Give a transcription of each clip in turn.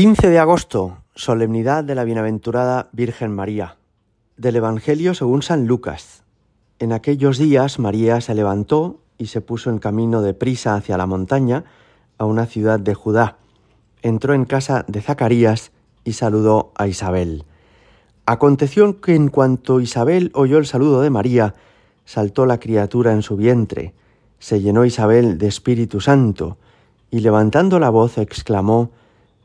15 de agosto, solemnidad de la bienaventurada Virgen María. Del Evangelio según San Lucas. En aquellos días María se levantó y se puso en camino de prisa hacia la montaña, a una ciudad de Judá. Entró en casa de Zacarías y saludó a Isabel. Aconteció que en cuanto Isabel oyó el saludo de María, saltó la criatura en su vientre, se llenó Isabel de Espíritu Santo, y levantando la voz exclamó,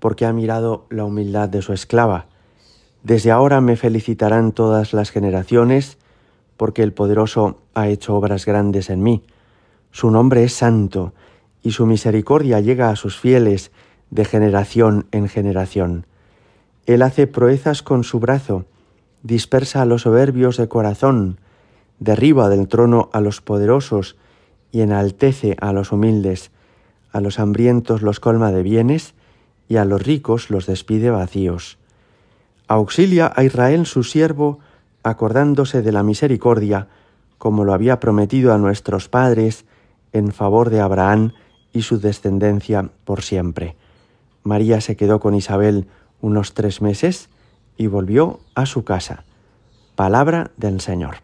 porque ha mirado la humildad de su esclava. Desde ahora me felicitarán todas las generaciones, porque el poderoso ha hecho obras grandes en mí. Su nombre es santo, y su misericordia llega a sus fieles de generación en generación. Él hace proezas con su brazo, dispersa a los soberbios de corazón, derriba del trono a los poderosos y enaltece a los humildes, a los hambrientos los colma de bienes y a los ricos los despide vacíos. Auxilia a Israel su siervo, acordándose de la misericordia, como lo había prometido a nuestros padres, en favor de Abraham y su descendencia por siempre. María se quedó con Isabel unos tres meses y volvió a su casa. Palabra del Señor.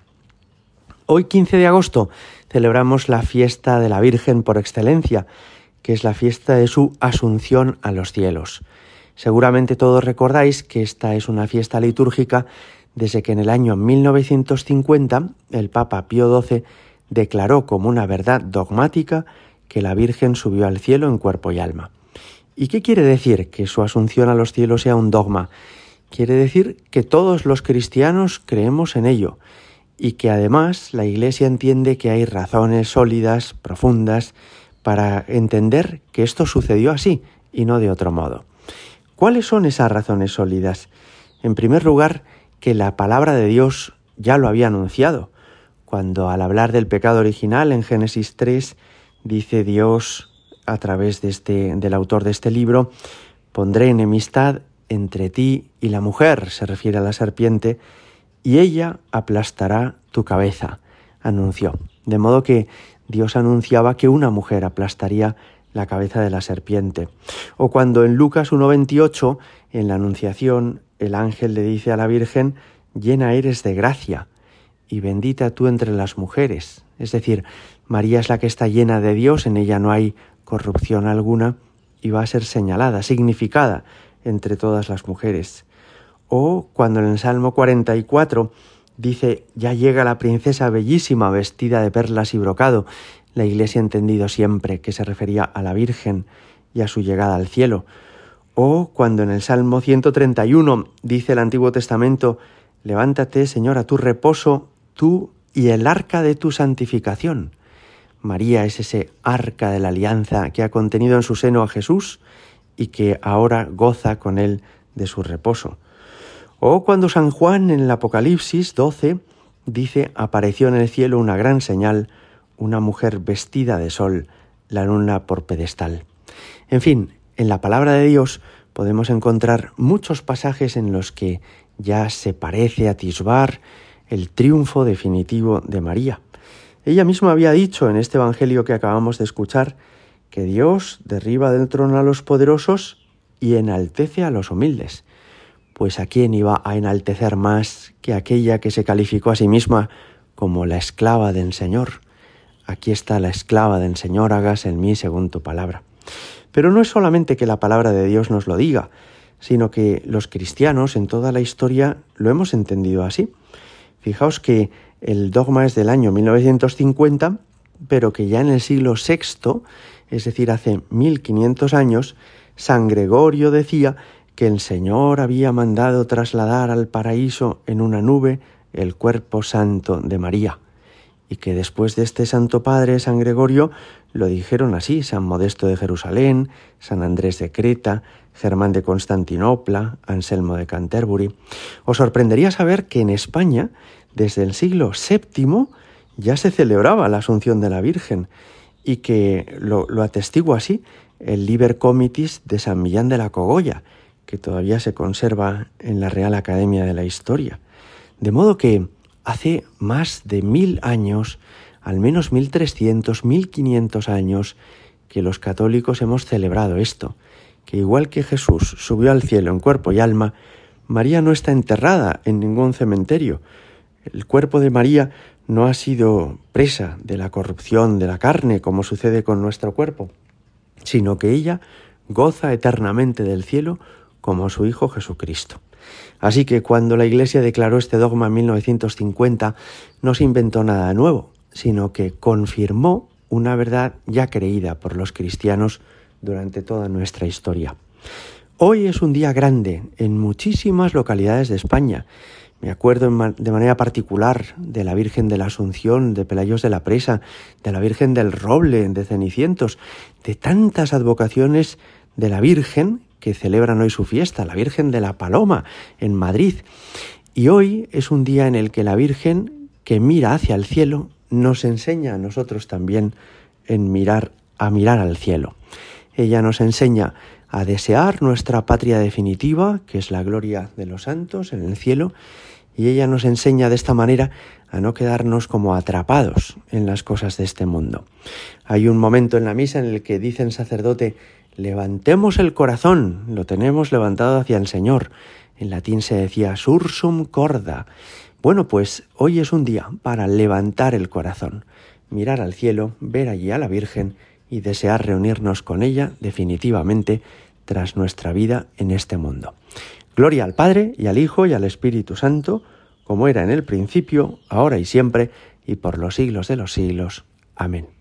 Hoy 15 de agosto celebramos la fiesta de la Virgen por excelencia, que es la fiesta de su asunción a los cielos. Seguramente todos recordáis que esta es una fiesta litúrgica desde que en el año 1950 el Papa Pío XII declaró como una verdad dogmática que la Virgen subió al cielo en cuerpo y alma. ¿Y qué quiere decir que su asunción a los cielos sea un dogma? Quiere decir que todos los cristianos creemos en ello y que además la Iglesia entiende que hay razones sólidas, profundas, para entender que esto sucedió así y no de otro modo. ¿Cuáles son esas razones sólidas? En primer lugar, que la palabra de Dios ya lo había anunciado, cuando al hablar del pecado original en Génesis 3 dice Dios a través de este, del autor de este libro, pondré enemistad entre ti y la mujer, se refiere a la serpiente, y ella aplastará tu cabeza, anunció. De modo que Dios anunciaba que una mujer aplastaría la cabeza de la serpiente. O cuando en Lucas 1.28, en la Anunciación, el ángel le dice a la Virgen, llena eres de gracia y bendita tú entre las mujeres. Es decir, María es la que está llena de Dios, en ella no hay corrupción alguna y va a ser señalada, significada entre todas las mujeres. O cuando en el Salmo 44 Dice, ya llega la princesa bellísima vestida de perlas y brocado. La Iglesia ha entendido siempre que se refería a la Virgen y a su llegada al cielo. O cuando en el Salmo 131 dice el Antiguo Testamento, levántate, Señor, a tu reposo, tú y el arca de tu santificación. María es ese arca de la alianza que ha contenido en su seno a Jesús y que ahora goza con él de su reposo. O cuando San Juan en el Apocalipsis 12 dice, apareció en el cielo una gran señal, una mujer vestida de sol, la luna por pedestal. En fin, en la palabra de Dios podemos encontrar muchos pasajes en los que ya se parece atisbar el triunfo definitivo de María. Ella misma había dicho en este Evangelio que acabamos de escuchar que Dios derriba del trono a los poderosos y enaltece a los humildes pues a quién iba a enaltecer más que aquella que se calificó a sí misma como la esclava del Señor. Aquí está la esclava del Señor, hagas en mí según tu palabra. Pero no es solamente que la palabra de Dios nos lo diga, sino que los cristianos en toda la historia lo hemos entendido así. Fijaos que el dogma es del año 1950, pero que ya en el siglo VI, es decir, hace 1500 años, San Gregorio decía que el Señor había mandado trasladar al paraíso en una nube el cuerpo santo de María, y que después de este Santo Padre, San Gregorio, lo dijeron así San Modesto de Jerusalén, San Andrés de Creta, Germán de Constantinopla, Anselmo de Canterbury. Os sorprendería saber que en España, desde el siglo VII, ya se celebraba la Asunción de la Virgen y que lo, lo atestigua así el Liber Comitis de San Millán de la Cogolla, que todavía se conserva en la Real Academia de la Historia. De modo que hace más de mil años, al menos mil trescientos, mil quinientos años, que los católicos hemos celebrado esto, que igual que Jesús subió al cielo en cuerpo y alma, María no está enterrada en ningún cementerio. El cuerpo de María no ha sido presa de la corrupción de la carne, como sucede con nuestro cuerpo, sino que ella goza eternamente del cielo como su Hijo Jesucristo. Así que cuando la Iglesia declaró este dogma en 1950, no se inventó nada nuevo, sino que confirmó una verdad ya creída por los cristianos durante toda nuestra historia. Hoy es un día grande en muchísimas localidades de España. Me acuerdo de manera particular de la Virgen de la Asunción, de Pelayos de la Presa, de la Virgen del Roble, de Cenicientos, de tantas advocaciones de la Virgen que celebran hoy su fiesta, la Virgen de la Paloma, en Madrid. Y hoy es un día en el que la Virgen, que mira hacia el cielo, nos enseña a nosotros también en mirar a mirar al cielo. Ella nos enseña a desear nuestra patria definitiva, que es la gloria de los santos en el cielo, y ella nos enseña de esta manera a no quedarnos como atrapados en las cosas de este mundo. Hay un momento en la misa en el que dice el sacerdote, levantemos el corazón, lo tenemos levantado hacia el Señor. En latín se decía sursum corda. Bueno, pues hoy es un día para levantar el corazón, mirar al cielo, ver allí a la Virgen y desear reunirnos con ella definitivamente tras nuestra vida en este mundo. Gloria al Padre y al Hijo y al Espíritu Santo, como era en el principio, ahora y siempre, y por los siglos de los siglos. Amén.